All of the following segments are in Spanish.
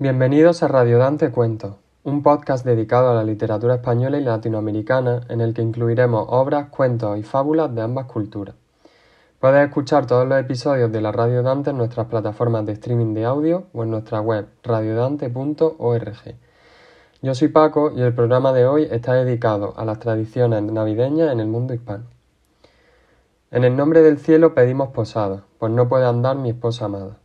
Bienvenidos a Radio Dante Cuentos, un podcast dedicado a la literatura española y latinoamericana en el que incluiremos obras, cuentos y fábulas de ambas culturas. Puedes escuchar todos los episodios de la Radio Dante en nuestras plataformas de streaming de audio o en nuestra web radiodante.org. Yo soy Paco y el programa de hoy está dedicado a las tradiciones navideñas en el mundo hispano. En el nombre del cielo pedimos posada, pues no puede andar mi esposa amada.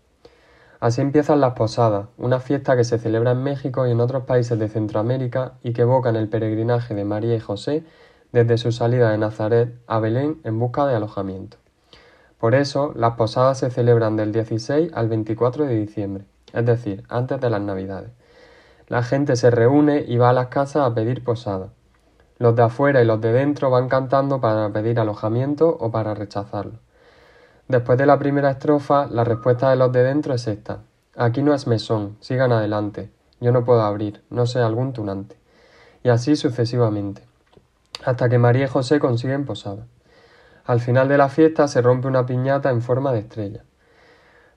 Así empiezan las posadas, una fiesta que se celebra en México y en otros países de Centroamérica y que evocan el peregrinaje de María y José desde su salida de Nazaret a Belén en busca de alojamiento. Por eso, las posadas se celebran del 16 al 24 de diciembre, es decir, antes de las Navidades. La gente se reúne y va a las casas a pedir posada. Los de afuera y los de dentro van cantando para pedir alojamiento o para rechazarlo. Después de la primera estrofa, la respuesta de los de dentro es esta. Aquí no es mesón, sigan adelante. Yo no puedo abrir, no sé algún tunante. Y así sucesivamente, hasta que María y José consiguen posada. Al final de la fiesta se rompe una piñata en forma de estrella.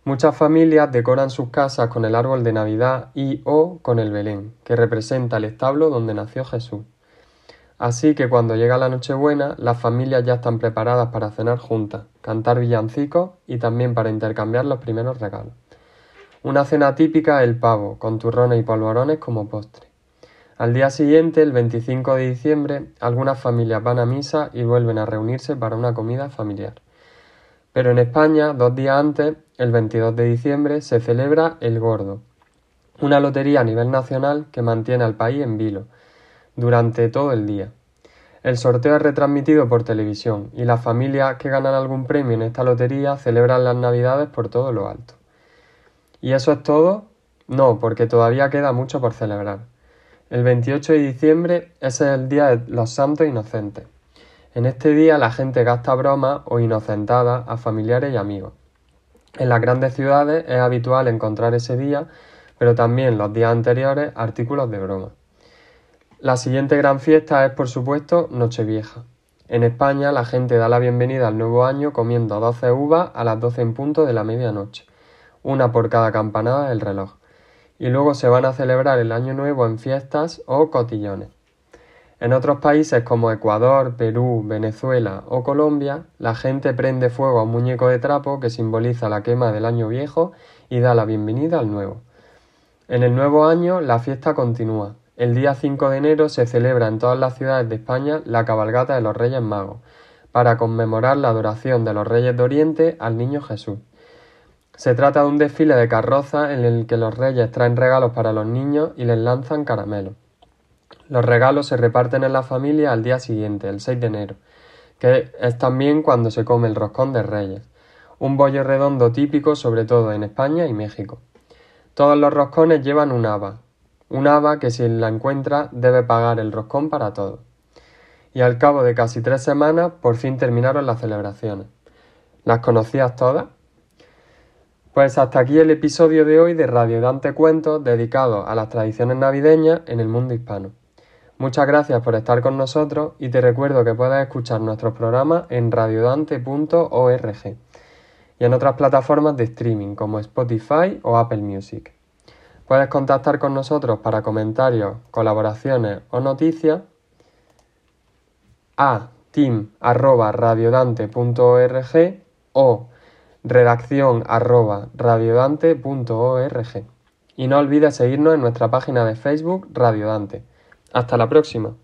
Muchas familias decoran sus casas con el árbol de Navidad y o con el Belén, que representa el establo donde nació Jesús. Así que cuando llega la Nochebuena, las familias ya están preparadas para cenar juntas, cantar villancicos y también para intercambiar los primeros regalos. Una cena típica es el pavo, con turrones y polvorones como postre. Al día siguiente, el 25 de diciembre, algunas familias van a misa y vuelven a reunirse para una comida familiar. Pero en España, dos días antes, el 22 de diciembre, se celebra el Gordo, una lotería a nivel nacional que mantiene al país en vilo, durante todo el día. El sorteo es retransmitido por televisión y las familias que ganan algún premio en esta lotería celebran las navidades por todo lo alto. ¿Y eso es todo? No, porque todavía queda mucho por celebrar. El 28 de diciembre es el Día de los Santos Inocentes. En este día la gente gasta bromas o inocentadas a familiares y amigos. En las grandes ciudades es habitual encontrar ese día, pero también los días anteriores, artículos de broma. La siguiente gran fiesta es, por supuesto, Nochevieja. En España la gente da la bienvenida al nuevo año comiendo 12 uvas a las 12 en punto de la medianoche, una por cada campanada del reloj, y luego se van a celebrar el año nuevo en fiestas o cotillones. En otros países como Ecuador, Perú, Venezuela o Colombia, la gente prende fuego a un muñeco de trapo que simboliza la quema del año viejo y da la bienvenida al nuevo. En el nuevo año la fiesta continúa, el día 5 de enero se celebra en todas las ciudades de España la cabalgata de los Reyes Magos, para conmemorar la adoración de los Reyes de Oriente al Niño Jesús. Se trata de un desfile de carrozas en el que los reyes traen regalos para los niños y les lanzan caramelos. Los regalos se reparten en la familia al día siguiente, el 6 de enero, que es también cuando se come el roscón de reyes, un bollo redondo típico sobre todo en España y México. Todos los roscones llevan un haba, un haba que si la encuentra debe pagar el roscón para todo. Y al cabo de casi tres semanas por fin terminaron las celebraciones. ¿Las conocías todas? Pues hasta aquí el episodio de hoy de Radio Dante Cuentos dedicado a las tradiciones navideñas en el mundo hispano. Muchas gracias por estar con nosotros y te recuerdo que puedes escuchar nuestros programas en radiodante.org y en otras plataformas de streaming como Spotify o Apple Music. Puedes contactar con nosotros para comentarios, colaboraciones o noticias a team.radiodante.org o redacción.radiodante.org. Y no olvides seguirnos en nuestra página de Facebook Radiodante. Hasta la próxima.